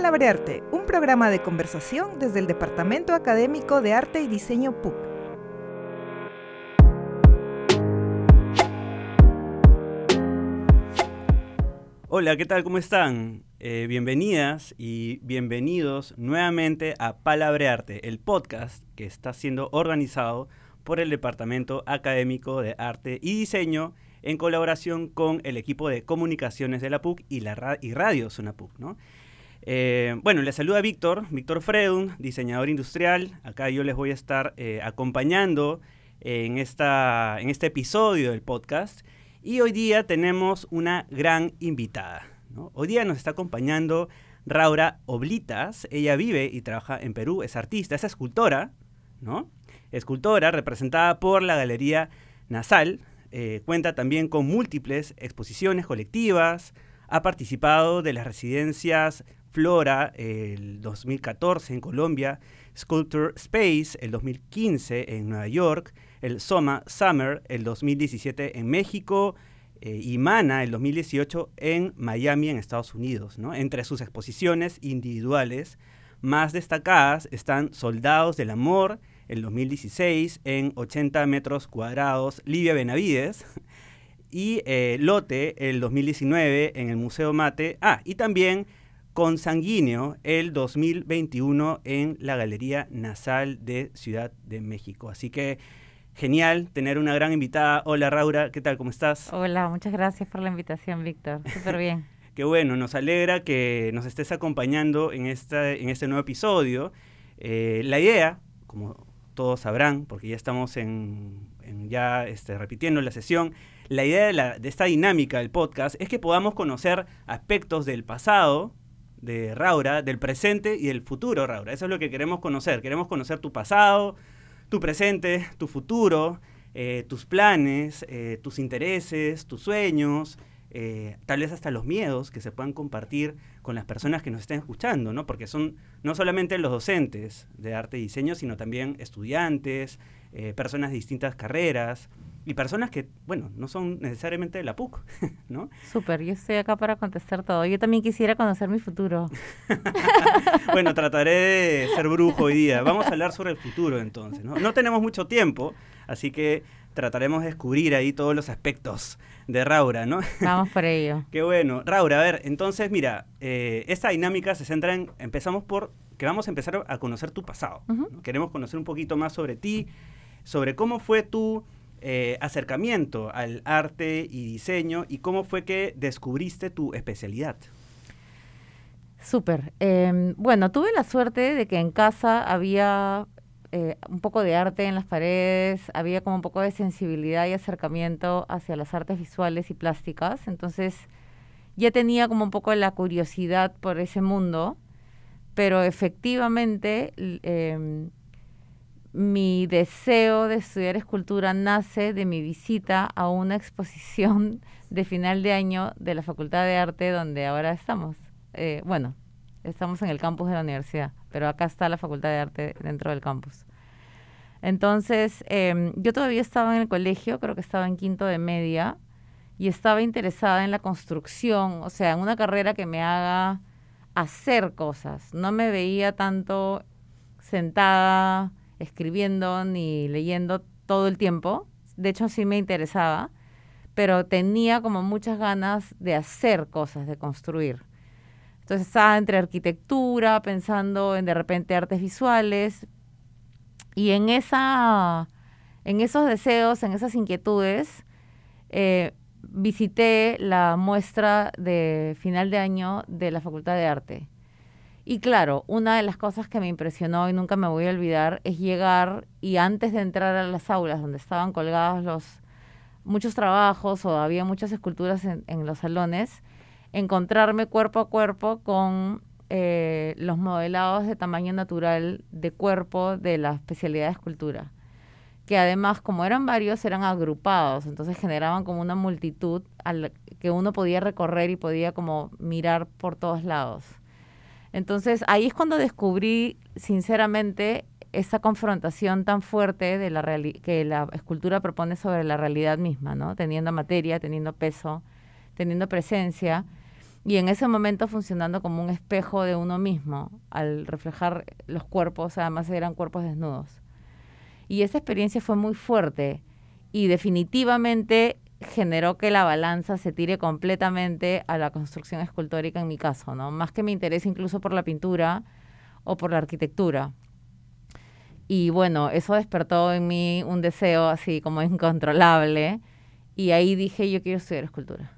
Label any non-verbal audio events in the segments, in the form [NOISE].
Palabrearte, un programa de conversación desde el Departamento Académico de Arte y Diseño PUC. Hola, ¿qué tal? ¿Cómo están? Eh, bienvenidas y bienvenidos nuevamente a Palabrearte, el podcast que está siendo organizado por el Departamento Académico de Arte y Diseño en colaboración con el equipo de comunicaciones de la PUC y, la y Radio Zona PUC, ¿no? Eh, bueno, les saluda Víctor, Víctor Freudun, diseñador industrial. Acá yo les voy a estar eh, acompañando en, esta, en este episodio del podcast. Y hoy día tenemos una gran invitada. Hoy día nos está acompañando Raura Oblitas. Ella vive y trabaja en Perú, es artista, es escultora, ¿no? Escultora representada por la Galería Nasal. Eh, cuenta también con múltiples exposiciones colectivas. Ha participado de las residencias Flora el 2014 en Colombia, Sculpture Space el 2015 en Nueva York, el Soma Summer el 2017 en México eh, y Mana el 2018 en Miami en Estados Unidos. Entre sus exposiciones individuales más destacadas están Soldados del Amor el 2016 en 80 metros cuadrados, Livia Benavides, y eh, Lote el 2019 en el Museo Mate. Ah, y también Consanguíneo el 2021 en la Galería Nasal de Ciudad de México. Así que genial tener una gran invitada. Hola Raura, ¿qué tal? ¿Cómo estás? Hola, muchas gracias por la invitación, Víctor. [LAUGHS] Súper bien. Qué bueno, nos alegra que nos estés acompañando en, esta, en este nuevo episodio. Eh, la idea, como todos sabrán, porque ya estamos en, ya este, repitiendo la sesión, la idea de, la, de esta dinámica del podcast es que podamos conocer aspectos del pasado de Raura, del presente y del futuro, Raura. Eso es lo que queremos conocer. Queremos conocer tu pasado, tu presente, tu futuro, eh, tus planes, eh, tus intereses, tus sueños, eh, tal vez hasta los miedos que se puedan compartir con las personas que nos estén escuchando, ¿no? Porque son no solamente los docentes de arte y diseño, sino también estudiantes, personas de distintas carreras, y personas que, bueno, no son necesariamente de la PUC, [LAUGHS] ¿no? Súper, yo estoy acá para contestar todo. Yo también quisiera conocer mi futuro. [LAUGHS] bueno, trataré de [LAUGHS] ser brujo hoy día. Vamos a hablar sobre el futuro entonces, ¿no? No tenemos mucho tiempo, así que trataremos de descubrir ahí todos los aspectos de Raura, ¿no? Vamos por ello. Qué bueno. Raura, a ver, entonces, mira, eh, esta dinámica se centra en, empezamos por, que vamos a empezar a conocer tu pasado. Queremos conocer un poquito más sobre ti, sobre cómo fue tu eh, acercamiento al arte y diseño y cómo fue que descubriste tu especialidad. Súper. Em, bueno, tuve la suerte de que en casa había eh, un poco de arte en las paredes, había como un poco de sensibilidad y acercamiento hacia las artes visuales y plásticas, entonces ya tenía como un poco la curiosidad por ese mundo, pero efectivamente em, mi deseo de estudiar escultura nace de mi visita a una exposición de final de año de la Facultad de Arte donde ahora estamos. Eh, bueno, estamos en el campus de la universidad, pero acá está la Facultad de Arte dentro del campus. Entonces, em, yo todavía estaba en el colegio, creo que estaba en quinto de media, y estaba interesada en la construcción, o sea, en una carrera que me haga hacer cosas. No me veía tanto sentada escribiendo ni leyendo todo el tiempo. De hecho, sí me interesaba, pero tenía como muchas ganas de hacer cosas, de construir. Entonces estaba entre arquitectura, pensando en de repente artes visuales, y en, esa, en esos deseos, en esas inquietudes, eh, visité la muestra de final de año de la Facultad de Arte y claro, una de las cosas que me impresionó y nunca me voy a olvidar es llegar y antes de entrar a las aulas donde estaban colgados los muchos trabajos o había muchas esculturas en, los salones, encontrarme cuerpo a cuerpo con eh, los modelados de tamaño natural de cuerpo de la especialidad de escultura, que además como eran varios eran agrupados, entonces generaban como una multitud al que uno podía recorrer y podía como mirar por todos lados. Entonces ahí es cuando descubrí, sinceramente, esa confrontación tan fuerte de la que la escultura propone sobre la realidad misma, ¿no? Teniendo materia, teniendo peso, teniendo presencia. y en ese momento funcionando como un espejo de uno mismo, al reflejar los cuerpos, además eran cuerpos desnudos. Y esa experiencia fue muy fuerte y definitivamente generó que la balanza se tire completamente a la construcción escultórica en mi caso, ¿no? Más que mi interés incluso por la pintura o por la arquitectura. Y bueno, eso despertó en mí un deseo así como [LAUGHS] incontrolable y ahí dije, yo quiero estudiar escultura.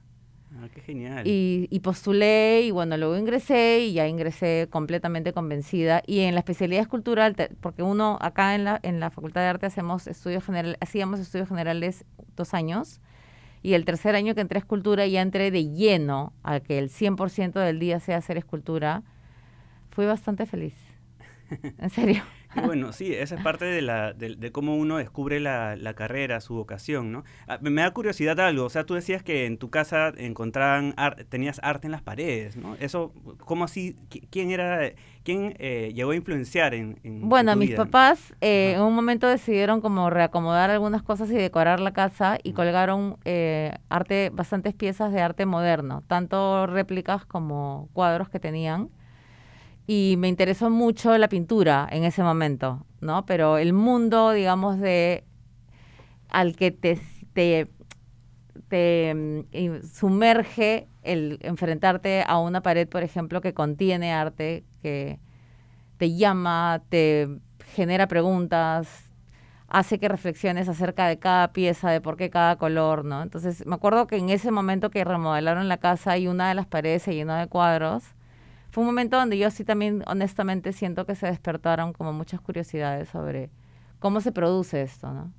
Ah, qué genial. Y, y, postulé y bueno, luego ingresé y ya ingresé completamente convencida. Y en la especialidad de escultura, porque uno acá en la, en la Facultad de Arte hacemos estudios general, hacíamos estudios generales dos años. Y el tercer año que entré a escultura ya entré de lleno a que el 100% del día sea hacer escultura. Fui bastante feliz. [LAUGHS] En serio. Bueno, sí, esa es parte de, la, de, cómo uno descubre la, la, carrera, su vocación, ¿no? Ah, me da curiosidad algo, o sea, tú decías que en tu casa encontraban, tenías arte en las paredes, ¿no? Eso, ¿cómo así? ¿Quién era, quién eh, llegó a influenciar en, en Bueno, mis papás eh, en un momento decidieron como reacomodar algunas cosas y decorar la casa y colgaron eh, arte, bastantes piezas de arte moderno, tanto réplicas como cuadros que tenían y me interesó mucho la pintura en ese momento, ¿no? Pero el mundo, digamos, de al que te, te, te mm, sumerge el enfrentarte a una pared, por ejemplo, que contiene arte, que te llama, te genera preguntas, hace que reflexiones acerca de cada pieza, de por qué cada color, ¿no? Entonces, me acuerdo que en ese momento que remodelaron la casa y una de las paredes se llenó de cuadros, fue un momento donde yo sí también honestamente siento que se despertaron como muchas curiosidades sobre cómo se produce esto, ¿no?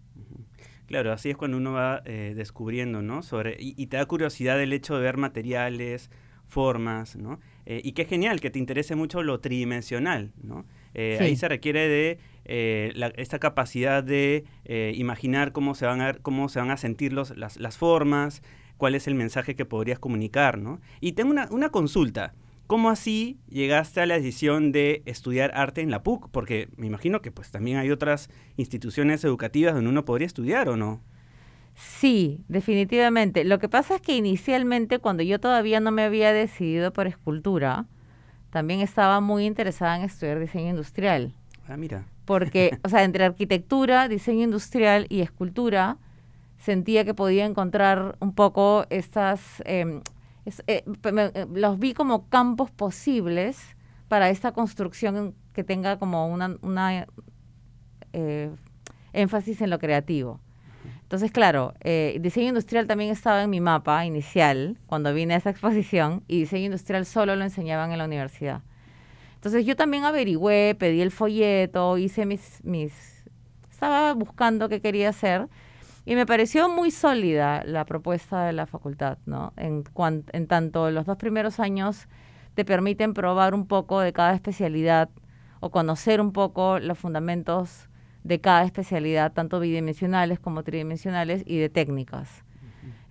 Claro, así es cuando uno va eh, descubriendo, ¿no? Sobre, y, te da curiosidad el hecho de ver materiales, formas, ¿no? Eh, y qué genial que te interese mucho lo tridimensional, ¿no? Eh, ahí se requiere de esta capacidad de imaginar cómo se van a, cómo se van a sentir los, las, las, formas, cuál es el mensaje que podrías comunicar, ¿no? Y tengo una, una consulta. ¿Cómo así llegaste a la decisión de estudiar arte en la PUC? Porque me imagino que pues también hay otras instituciones educativas donde uno podría estudiar, ¿o no? Sí, definitivamente. Lo que pasa es que inicialmente, cuando yo todavía no me había decidido por escultura, también estaba muy interesada en estudiar diseño industrial. Ah, mira. Porque, [LAUGHS] o sea, entre arquitectura, diseño industrial y escultura, sentía que podía encontrar un poco estas eh, eh, los vi como campos posibles para esta construcción que tenga como una, una eh, énfasis en lo creativo. Entonces, claro, diseño industrial también estaba en mi mapa inicial cuando vine a esa exposición y diseño industrial solo lo enseñaban en la universidad. Entonces yo también averigüé, pedí el folleto, hice mis, mis, estaba buscando qué quería hacer y me pareció muy sólida la propuesta de la facultad, ¿no? En, en tanto los dos primeros años te permiten probar un poco de cada especialidad o conocer un poco los fundamentos de cada especialidad, tanto bidimensionales como tridimensionales y de técnicas.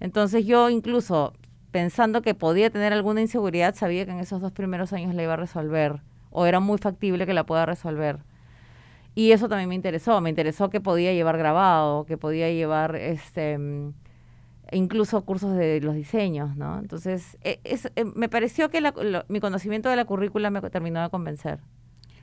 Entonces yo incluso pensando que podía tener alguna inseguridad, sabía que en esos dos primeros años la iba a resolver o era muy factible que la pueda resolver. Y eso también me interesó, me interesó que podía llevar grabado, que podía llevar este incluso cursos de los diseños, ¿no? Entonces, e, es, eh, me pareció que mi conocimiento de la currícula me terminó de convencer.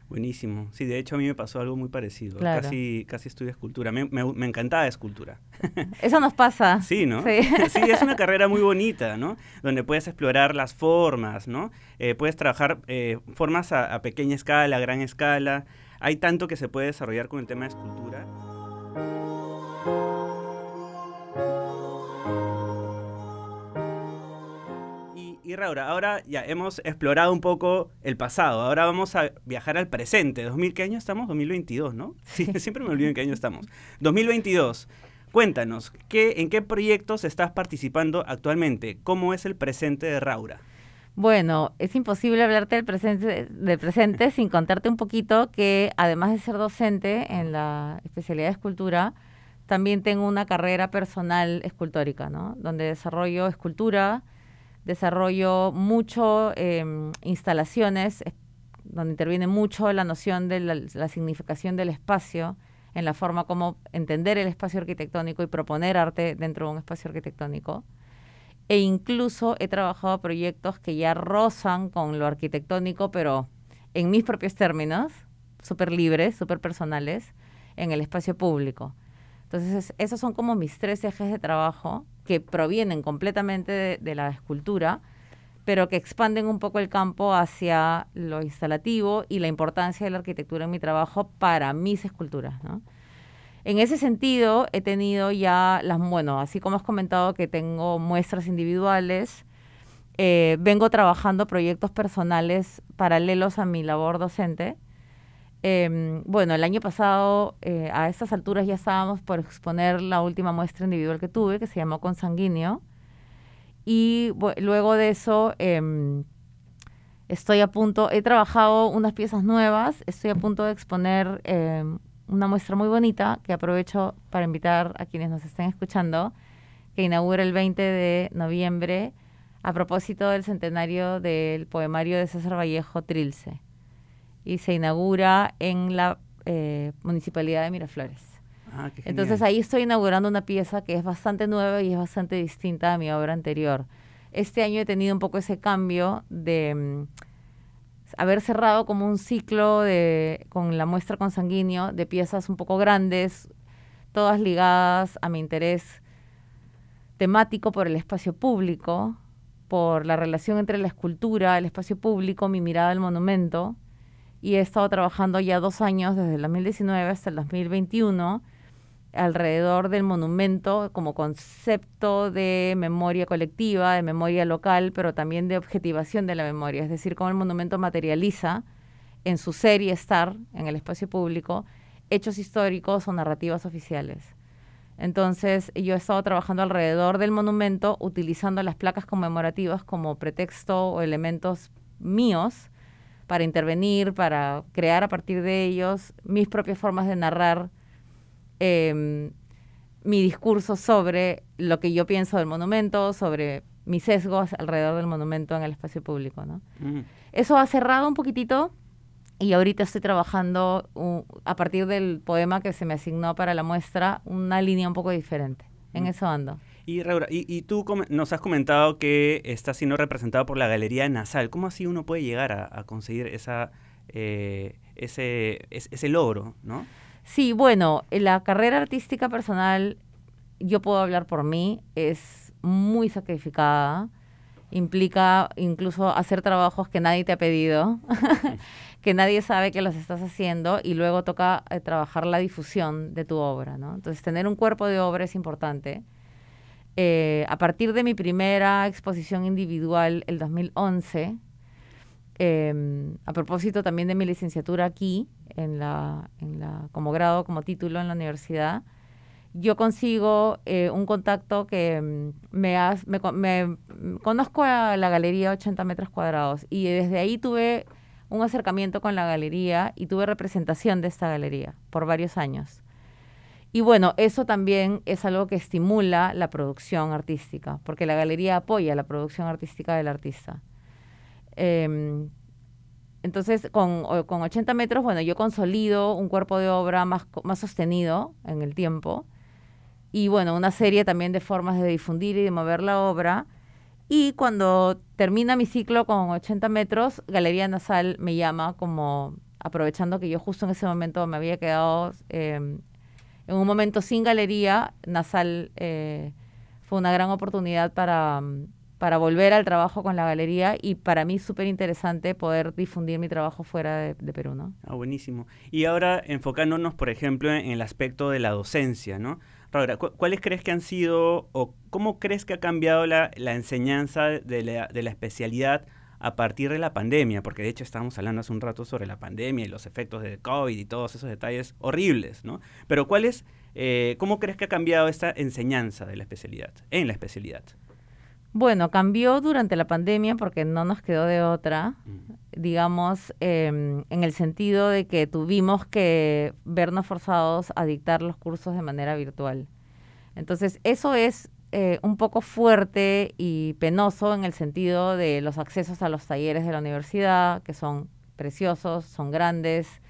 Buenísimo. Sí, de hecho a mí me pasó algo muy parecido. Casi, casi estudié escultura. Me, me, encantaba escultura. [LAUGHS] Eso nos pasa. Sí, ¿no? Sí. [LAUGHS] sí. es una carrera muy bonita, ¿no? Donde puedes explorar las formas, ¿no? Eh, puedes trabajar eh, formas a, a, pequeña escala, a gran escala hay tanto que se puede desarrollar con el tema de escultura. Y, Raura, ahora ya hemos explorado un poco el pasado, ahora vamos a viajar al presente. ¿2000 qué año estamos? 2022, ¿no? [LAUGHS] Siempre me olvido en qué año estamos. 2022. Cuéntanos, ¿qué, ¿en qué proyectos estás participando actualmente? ¿Cómo es el presente de Raura? Bueno, es imposible hablarte del presente, del presente sin contarte un poquito que además de ser docente en la especialidad de escultura, también tengo una carrera personal escultórica, ¿no? Donde desarrollo escultura, desarrollo mucho em, instalaciones, donde interviene mucho la noción de la, significación del espacio, en la forma como entender el espacio arquitectónico y proponer arte dentro de un espacio arquitectónico e incluso he trabajado proyectos que ya rozan con lo arquitectónico, pero en mis propios términos, súper libres, súper personales, en el espacio público. Entonces, esos son como mis tres ejes de trabajo que provienen completamente de, la escultura, pero que expanden un poco el campo hacia lo instalativo y la importancia de la arquitectura en mi trabajo para mis esculturas. En ese sentido, he tenido ya las, bueno, así como has comentado que tengo muestras individuales, eh, vengo trabajando proyectos personales paralelos a mi labor docente. Em, bueno, el año pasado, eh, a estas alturas ya estábamos por exponer la última muestra individual que tuve, que se llamó Consanguíneo. Y luego de eso, em, estoy a punto, he trabajado unas piezas nuevas, estoy a punto de exponer em, una muestra muy bonita que aprovecho para invitar a quienes nos estén escuchando, que inaugura el 20 de noviembre a propósito del centenario del poemario de César Vallejo Trilce. Y se inaugura en la eh, Municipalidad de Miraflores. Ah, Entonces ahí estoy inaugurando una pieza que es bastante nueva y es bastante distinta a mi obra anterior. Este año he tenido un poco ese cambio de mm, haber cerrado como un ciclo de, con la muestra consanguíneo de piezas un poco grandes, todas ligadas a mi interés temático por el espacio público, por la relación entre la escultura, el espacio público, mi mirada al monumento. Y he estado trabajando ya dos años, desde el 2019 hasta el 2021, alrededor del monumento como concepto de memoria colectiva, de memoria local, pero también de objetivación de la memoria, es decir, cómo el monumento materializa en su ser y estar en el espacio público hechos históricos o narrativas oficiales. Entonces, yo he estado trabajando alrededor del monumento utilizando las placas conmemorativas como pretexto o elementos míos para intervenir, para crear a partir de ellos mis propias formas de narrar Em, mi discurso sobre lo que yo pienso del monumento, sobre mis sesgos alrededor del monumento en el espacio público. ¿no? Eso ha cerrado un poquitito y ahorita estoy trabajando a partir del poema que se me asignó para la muestra, una línea un poco diferente. En eso ando. Y, y, tú nos has comentado que está siendo representado por la Galería Nasal. ¿Cómo así uno puede llegar a, conseguir esa, eh, ese, ese, logro? ¿no? Sí, bueno, la carrera artística personal, yo puedo hablar por mí, es muy sacrificada. Implica incluso hacer trabajos que nadie te ha pedido, [LAUGHS] que nadie sabe que los estás haciendo y luego toca eh, trabajar la difusión de tu obra, ¿no? Entonces, tener un cuerpo de obra es importante. Eh, a partir de mi primera exposición individual, el 2011, Em, a propósito también de mi licenciatura aquí, en la, en la, como grado, como título en la universidad, yo consigo eh, un contacto que em, me, me, conozco a la galería 80 metros cuadrados y desde ahí tuve un acercamiento con la galería y tuve representación de esta galería por varios años. Y bueno, eso también es algo que estimula la producción artística, porque la galería apoya la producción artística del artista. Em, entonces, con, con 80 metros, bueno, yo consolido un cuerpo de obra más, más sostenido en el tiempo y, bueno, una serie también de formas de difundir y de mover la obra. Y cuando termina mi ciclo con 80 metros, Galería Nasal me llama como aprovechando que yo justo en ese momento me había quedado em, en un momento sin galería, Nasal eh, fue una gran oportunidad para para volver al trabajo con la galería y para mí súper interesante poder difundir mi trabajo fuera de, Perú, ¿no? Ah, buenísimo. Y ahora enfocándonos, por ejemplo, en el aspecto de la docencia, ¿no? Ahora, ¿cuáles crees que han sido o cómo crees que ha cambiado la, enseñanza de la, especialidad a partir de la pandemia? Porque de hecho estábamos hablando hace un rato sobre la pandemia y los efectos de COVID y todos esos detalles horribles, ¿no? Pero ¿cuáles, eh, ¿cómo crees que ha cambiado esta enseñanza de la especialidad, en la especialidad? Bueno, cambió durante la pandemia porque no nos quedó de otra, digamos, em, en el sentido de que tuvimos que vernos forzados a dictar los cursos de manera virtual. Entonces, eso es eh, un poco fuerte y penoso en el sentido de los accesos a los talleres de la universidad, que son preciosos, son grandes,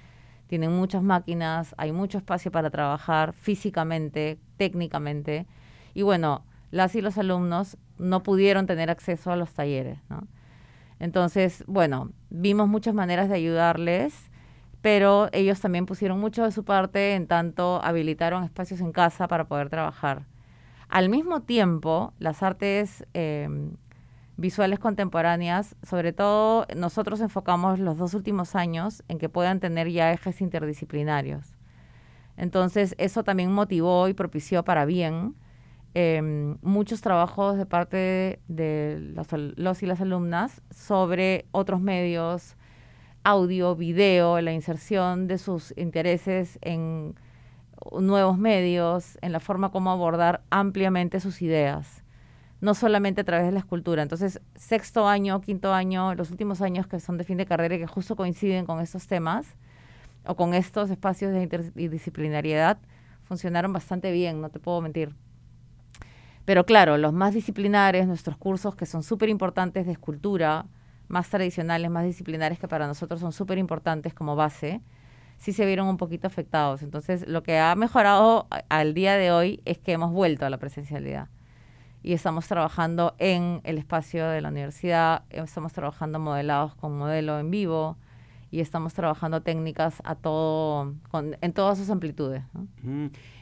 tienen muchas máquinas, hay mucho espacio para trabajar físicamente, técnicamente. Y bueno, las y los alumnos no pudieron tener acceso a los talleres, ¿no? Entonces, bueno, vimos muchas maneras de ayudarles, pero ellos también pusieron mucho de su parte en tanto habilitaron espacios en casa para poder trabajar. Al mismo tiempo, las artes em, visuales contemporáneas, sobre todo nosotros enfocamos los dos últimos años en que puedan tener ya ejes interdisciplinarios. Entonces, eso también motivó y propició para bien em, muchos trabajos de parte de los, y las alumnas sobre otros medios, audio, video, la inserción de sus intereses en nuevos medios, en la forma como abordar ampliamente sus ideas, no solamente a través de la escultura. Entonces, sexto año, quinto año, los últimos años que son de fin de carrera y que justo coinciden con estos temas o con estos espacios de interdisciplinariedad, funcionaron bastante bien, no te puedo mentir. Pero claro, los más disciplinares, nuestros cursos que son súper importantes de escultura, más tradicionales, más disciplinares que para nosotros son súper importantes como base, sí se vieron un poquito afectados. Entonces, lo que ha mejorado al día de hoy es que hemos vuelto a la presencialidad. Y estamos trabajando en el espacio de la universidad, estamos trabajando modelados con modelo en vivo y estamos trabajando técnicas a todo, en todas sus amplitudes.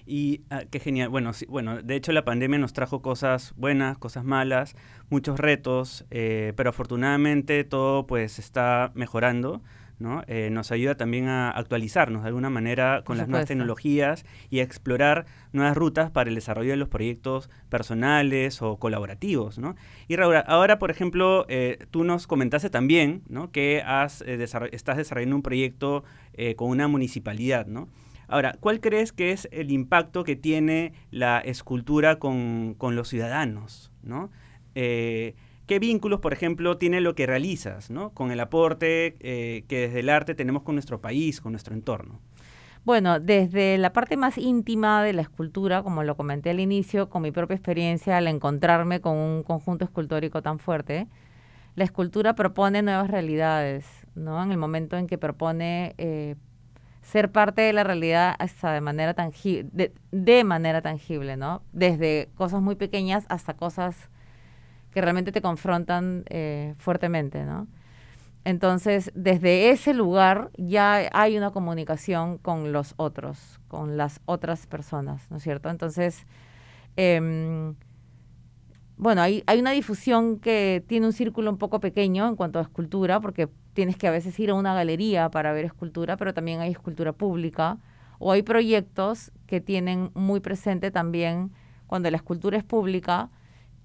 Y ah, qué genial. Bueno, sí, bueno, de hecho la pandemia nos trajo cosas buenas, cosas malas, muchos retos, eh, pero afortunadamente todo pues está mejorando. ¿No? Eh, nos ayuda también a actualizarnos de alguna manera con las nuevas tecnologías y a explorar nuevas rutas para el desarrollo de los proyectos personales o colaborativos. ¿no? Y Raúl, ahora, por ejemplo, eh, tú nos comentaste también ¿no? que has, estás desarrollando un proyecto con una municipalidad. ¿no? Ahora, ¿cuál crees que es el impacto que tiene la escultura con, los ciudadanos? ¿no? ¿Qué vínculos, por ejemplo, tiene lo que realizas ¿no? con el aporte eh, que desde el arte tenemos con nuestro país, con nuestro entorno? Bueno, desde la parte más íntima de la escultura, como lo comenté al inicio, con mi propia experiencia al encontrarme con un conjunto escultórico tan fuerte, la escultura propone nuevas realidades, ¿no? En el momento en que propone eh, ser parte de la realidad hasta de manera tangible, de, manera tangible, ¿no? Desde cosas muy pequeñas hasta cosas que realmente te confrontan eh, fuertemente, ¿no? Entonces, desde ese lugar ya hay una comunicación con los otros, con las otras personas, ¿no es cierto? Entonces, em, bueno, hay, hay una difusión que tiene un círculo un poco pequeño en cuanto a escultura, porque tienes que a veces ir a una galería para ver escultura, pero también hay escultura pública o hay proyectos que tienen muy presente también cuando la escultura es pública,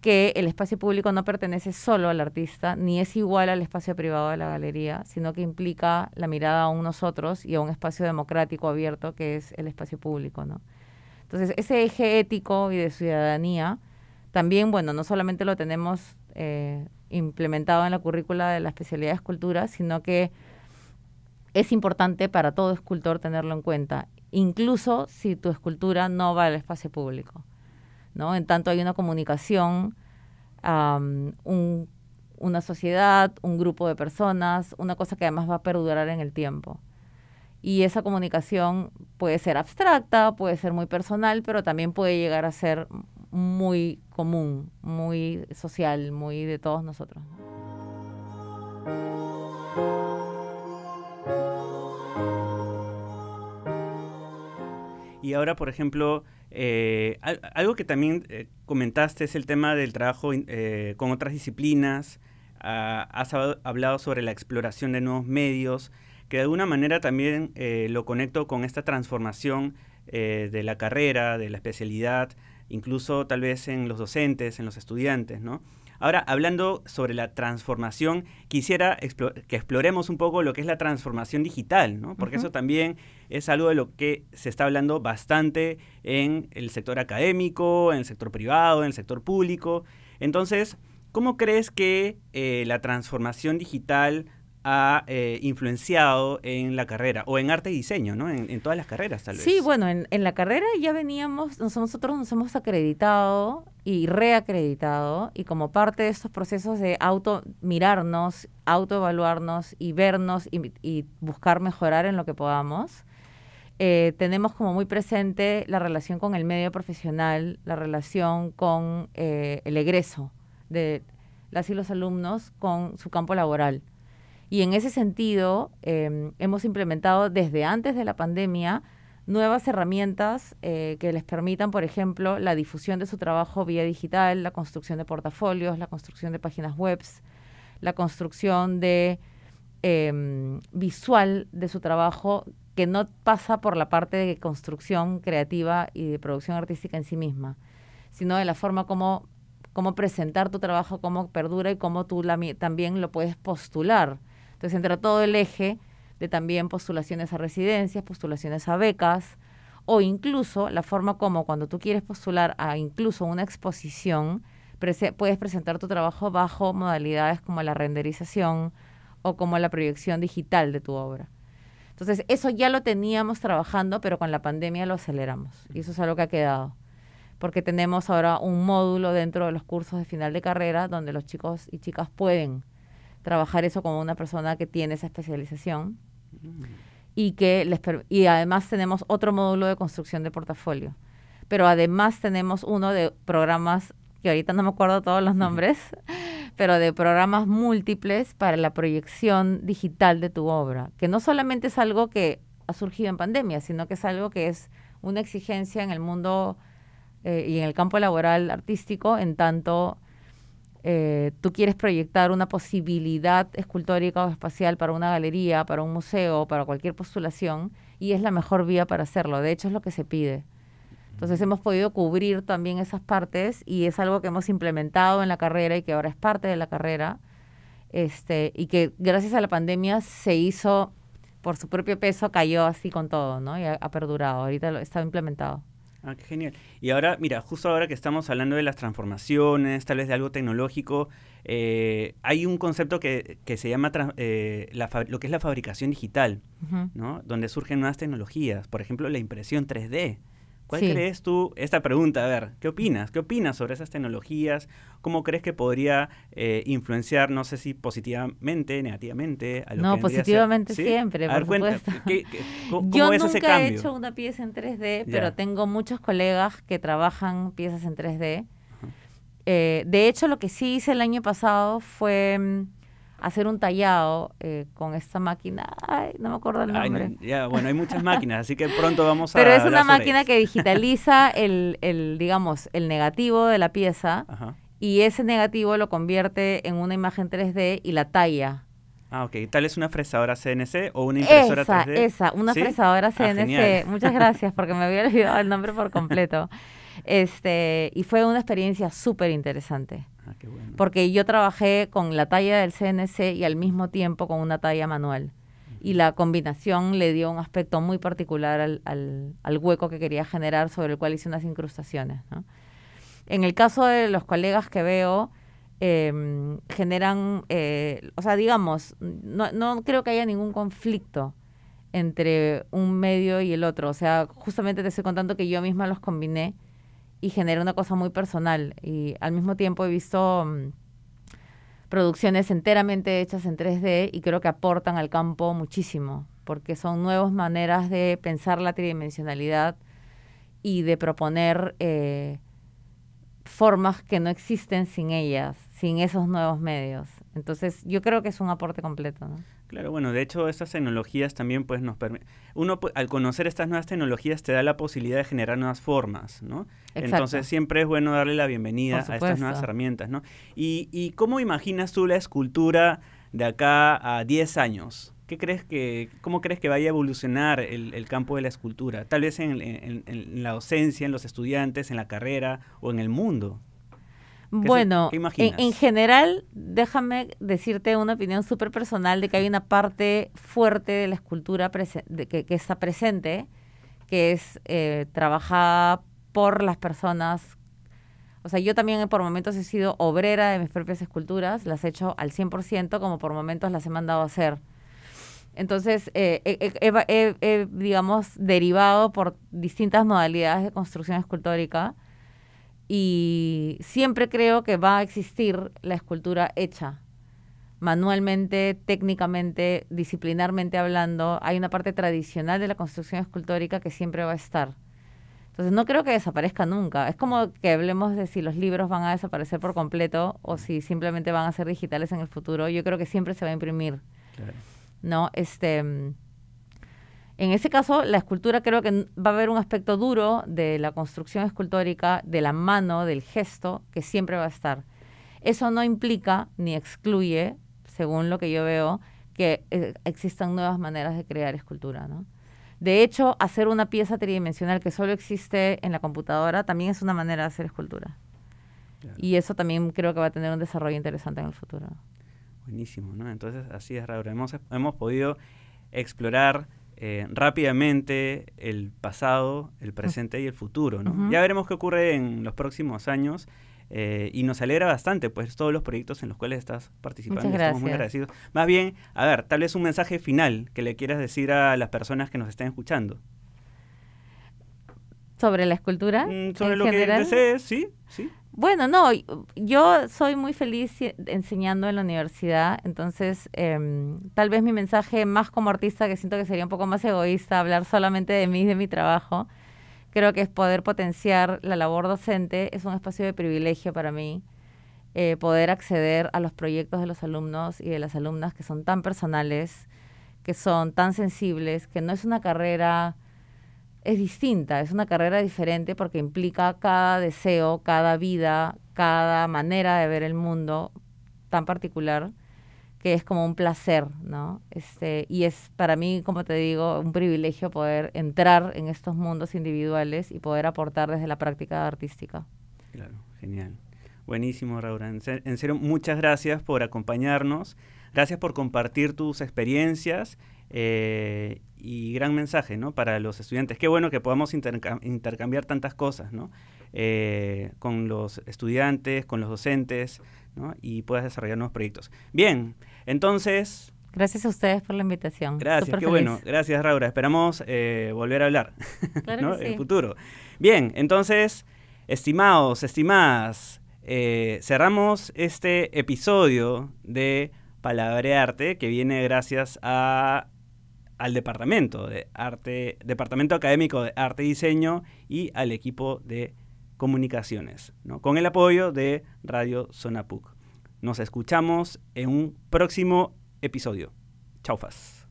que el espacio público no pertenece solo al artista, ni es igual al espacio privado de la galería, sino que implica la mirada a unos otros y a un espacio democrático abierto que es el espacio público, ¿no? Entonces, ese eje ético y de ciudadanía, también, bueno, no solamente lo tenemos eh, implementado en la currícula de la especialidad de escultura, sino que es importante para todo escultor tenerlo en cuenta, incluso si tu escultura no va al espacio público. ¿No? En tanto hay una comunicación, una sociedad, un grupo de personas, una cosa que además va a perdurar en el tiempo. Y esa comunicación puede ser abstracta, puede ser muy personal, pero también puede llegar a ser muy común, muy social, muy de todos nosotros. Y ahora, por ejemplo, eh, algo que también eh, comentaste es el tema del trabajo eh, con otras disciplinas. Ah, has hablado sobre la exploración de nuevos medios, que de alguna manera también lo conecto con esta transformación de la carrera, de la especialidad, incluso tal vez en los docentes, en los estudiantes, ¿no? Ahora, hablando sobre la transformación, quisiera que exploremos un poco lo que es la transformación digital, ¿no? Porque eso también es algo de lo que se está hablando bastante en el sector académico, en el sector privado, en el sector público. Entonces, ¿cómo crees que eh, la transformación digital ha eh, influenciado en la carrera o en arte y diseño, ¿no? En, todas las carreras, tal vez. Sí, bueno, en, la carrera ya veníamos, nosotros nos hemos acreditado y reacreditado y como parte de estos procesos de auto mirarnos, autoevaluarnos y vernos y, buscar mejorar en lo que podamos, eh, tenemos como muy presente la relación con el medio profesional, la relación con eh, el egreso de las y los alumnos con su campo laboral. Y en ese sentido, em, hemos implementado desde antes de la pandemia nuevas herramientas eh, que les permitan, por ejemplo, la difusión de su trabajo vía digital, la construcción de portafolios, la construcción de páginas web, la construcción de em, visual de su trabajo que no pasa por la parte de construcción creativa y de producción artística en sí misma, sino de la forma como, presentar tu trabajo, cómo perdura y cómo tú también lo puedes postular. Entonces entra todo el eje de también postulaciones a residencias, postulaciones a becas, o incluso la forma como cuando tú quieres postular a incluso una exposición, puedes presentar tu trabajo bajo modalidades como la renderización o como la proyección digital de tu obra. Entonces, eso ya lo teníamos trabajando, pero con la pandemia lo aceleramos. Y eso es algo que ha quedado. Porque tenemos ahora un módulo dentro de los cursos de final de carrera donde los chicos y chicas pueden trabajar eso como una persona que tiene esa especialización. Y, que les y además tenemos otro módulo de construcción de portafolio. Pero además tenemos uno de programas, que ahorita no me acuerdo todos los nombres, [LAUGHS] pero de programas múltiples para la proyección digital de tu obra, que no solamente es algo que ha surgido en pandemia, sino que es algo que es una exigencia en el mundo eh, y en el campo laboral artístico, en tanto eh, tú quieres proyectar una posibilidad escultórica o espacial para una galería, para un museo, para cualquier postulación, y es la mejor vía para hacerlo. De hecho, es lo que se pide. Entonces hemos podido cubrir también esas partes y es algo que hemos implementado en la carrera y que ahora es parte de la carrera. Este, y que gracias a la pandemia se hizo por su propio peso, cayó así con todo, ¿no? Y ha, perdurado. Ahorita lo, está implementado. Ah, qué genial. Y ahora, mira, justo ahora que estamos hablando de las transformaciones, tal vez de algo tecnológico, eh, hay un concepto que, que se llama eh, lo que es la fabricación digital, ¿no? Donde surgen nuevas tecnologías, por ejemplo, la impresión 3D. ¿Cuál crees tú, esta pregunta, a ver, ¿qué opinas? ¿Qué opinas sobre esas tecnologías? ¿Cómo crees que podría eh, influenciar, no sé si positivamente, negativamente? A lo no, positivamente siempre, por supuesto. cómo Yo nunca he hecho una pieza en 3D, pero tengo muchos colegas que trabajan piezas en 3D. Eh, de hecho, lo que sí hice el año pasado fue mm, hacer un tallado eh, con esta máquina. Ay, no me acuerdo el nombre. ya, bueno, hay muchas máquinas, así que pronto vamos [LAUGHS] a. Pero es una máquina que [LAUGHS] digitaliza el, el, digamos, el negativo de la pieza y ese negativo lo convierte en una imagen 3D y la talla. Ah, ok. ¿Tal es una fresadora CNC o una impresora esa, 3D? Esa, una fresadora CNC. Ah, [LAUGHS] Muchas gracias porque me había olvidado el nombre por completo. Este, y fue una experiencia súper interesante. Porque yo trabajé con la talla del CNC y al mismo tiempo con una talla manual. Y la combinación le dio un aspecto muy particular al, al, hueco que quería generar, sobre el cual hice unas incrustaciones. En el caso de los colegas que veo, em, generan, eh, o sea, digamos, no, no creo que haya ningún conflicto entre un medio y el otro. O sea, justamente te estoy contando que yo misma los combiné y genera una cosa muy personal. Y al mismo tiempo he visto mm, producciones enteramente hechas en 3D y creo que aportan al campo muchísimo, porque son nuevas maneras de pensar la tridimensionalidad y de proponer eh, formas que no existen sin ellas, sin esos nuevos medios. Entonces, yo creo que es un aporte completo. Claro, bueno, de hecho estas tecnologías también pues nos permiten, uno al conocer estas nuevas tecnologías te da la posibilidad de generar nuevas formas, ¿no? Entonces siempre es bueno darle la bienvenida a estas nuevas herramientas, ¿no? Y, y, cómo imaginas tú la escultura de acá a 10 años? ¿Qué crees que, cómo crees que vaya a evolucionar el, campo de la escultura? Tal vez en, en la docencia, en los estudiantes, en la carrera o en el mundo. Bueno, en, general, déjame decirte una opinión súper personal de que hay una parte fuerte de la escultura que, está presente, que es eh, trabajada por las personas. O sea, yo también por momentos he sido obrera de mis propias esculturas, las he hecho al 100%, como por momentos las he mandado a hacer. Entonces, eh, he, digamos, derivado por distintas modalidades de construcción escultórica y siempre creo que va a existir la escultura hecha manualmente, técnicamente, disciplinarmente hablando. Hay una parte tradicional de la construcción escultórica que siempre va a estar. Entonces no creo que desaparezca nunca. Es como que hablemos de si los libros van a desaparecer por completo o si simplemente van a ser digitales en el futuro. Yo creo que siempre se va a imprimir. ¿No? Este, en ese caso, la escultura creo que va a haber un aspecto duro de la construcción escultórica, de la mano, del gesto, que siempre va a estar. Eso no implica ni excluye, según lo que yo veo, que eh, existan nuevas maneras de crear escultura, ¿no? De hecho, hacer una pieza tridimensional que solo existe en la computadora también es una manera de hacer escultura. Y eso también creo que va a tener un desarrollo interesante en el futuro. Buenísimo, ¿no? Entonces, así es, Raúl. Hemos, hemos podido explorar eh, rápidamente el pasado, el presente y el futuro, ¿no? Ya veremos qué ocurre en los próximos años. Eh, y nos alegra bastante, pues, todos los proyectos en los cuales estás participando. Estamos muy agradecidos. Más bien, a ver, tal vez un mensaje final que le quieras decir a las personas que nos estén escuchando. ¿Sobre la escultura? Mm, sobre lo que desees, sí, sí. Bueno, no, yo soy muy feliz enseñando en la universidad, entonces em, tal vez mi mensaje más como artista, que siento que sería un poco más egoísta hablar solamente de mí y de mi trabajo, creo que es poder potenciar la labor docente, es un espacio de privilegio para mí, eh, poder acceder a los proyectos de los alumnos y de las alumnas que son tan personales, que son tan sensibles, que no es una carrera, es distinta, es una carrera diferente porque implica cada deseo, cada vida, cada manera de ver el mundo tan particular que es como un placer, ¿no? Este, y es para mí, como te digo, un privilegio poder entrar en estos mundos individuales y poder aportar desde la práctica artística. Claro, genial. Buenísimo, Raúl. En serio, muchas gracias por acompañarnos. Gracias por compartir tus experiencias eh, y gran mensaje ¿no? para los estudiantes. Qué bueno que podamos intercambiar tantas cosas ¿no? Eh, con los estudiantes, con los docentes ¿no? y puedas desarrollar nuevos proyectos. Bien, entonces... Gracias a ustedes por la invitación. Gracias, qué bueno. Gracias, Raura. Esperamos eh, volver a hablar [LAUGHS] en el futuro. Bien, entonces, estimados, estimadas, eh, cerramos este episodio de Palabrearte que viene gracias a, al departamento de arte, departamento académico de arte y diseño y al equipo de comunicaciones, ¿no? con el apoyo de Radio Sonapuc. Nos escuchamos en un próximo episodio. Chaufas.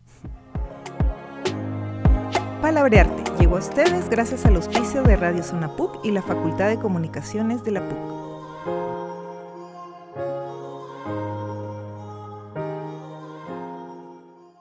Palabrearte llegó a ustedes gracias al auspicio de Radio Sonapuc y la Facultad de Comunicaciones de la PUC.